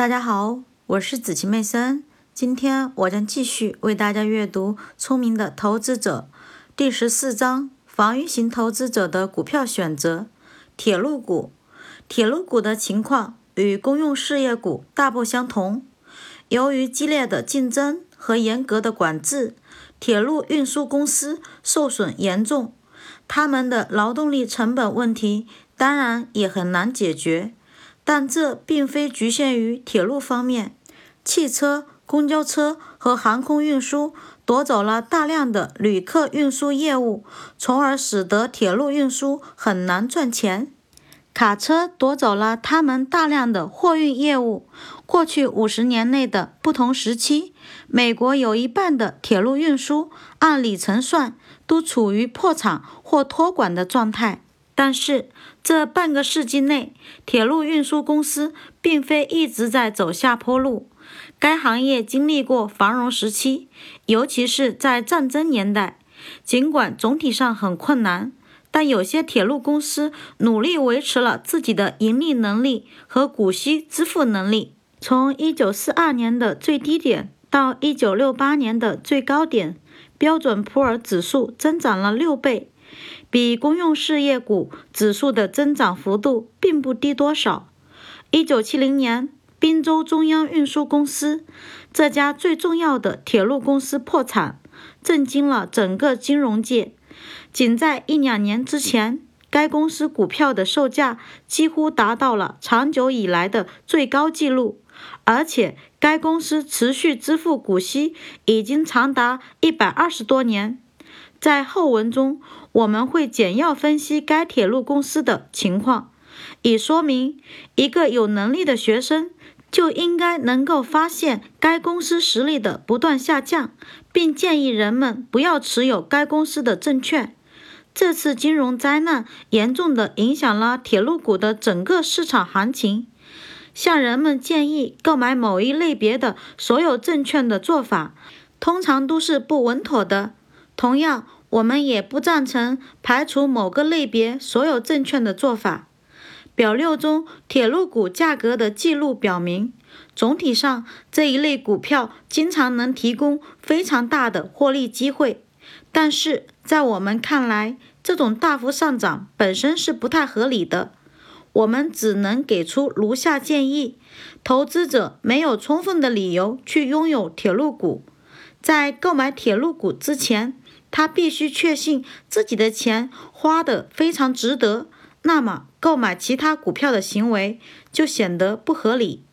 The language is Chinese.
大家好，我是紫晴妹森。今天我将继续为大家阅读《聪明的投资者》第十四章：防御型投资者的股票选择。铁路股，铁路股的情况与公用事业股大不相同。由于激烈的竞争和严格的管制，铁路运输公司受损严重，他们的劳动力成本问题当然也很难解决。但这并非局限于铁路方面，汽车、公交车和航空运输夺走了大量的旅客运输业务，从而使得铁路运输很难赚钱。卡车夺走了他们大量的货运业务。过去五十年内的不同时期，美国有一半的铁路运输按里程算都处于破产或托管的状态。但是，这半个世纪内，铁路运输公司并非一直在走下坡路。该行业经历过繁荣时期，尤其是在战争年代。尽管总体上很困难，但有些铁路公司努力维持了自己的盈利能力和股息支付能力。从1942年的最低点到1968年的最高点，标准普尔指数增长了六倍。比公用事业股指数的增长幅度并不低多少。一九七零年，滨州中央运输公司这家最重要的铁路公司破产，震惊了整个金融界。仅在一两年之前，该公司股票的售价几乎达到了长久以来的最高纪录，而且该公司持续支付股息已经长达一百二十多年。在后文中，我们会简要分析该铁路公司的情况，以说明一个有能力的学生就应该能够发现该公司实力的不断下降，并建议人们不要持有该公司的证券。这次金融灾难严重地影响了铁路股的整个市场行情。向人们建议购买某一类别的所有证券的做法，通常都是不稳妥的。同样，我们也不赞成排除某个类别所有证券的做法。表六中铁路股价格的记录表明，总体上这一类股票经常能提供非常大的获利机会。但是在我们看来，这种大幅上涨本身是不太合理的。我们只能给出如下建议：投资者没有充分的理由去拥有铁路股，在购买铁路股之前。他必须确信自己的钱花得非常值得，那么购买其他股票的行为就显得不合理。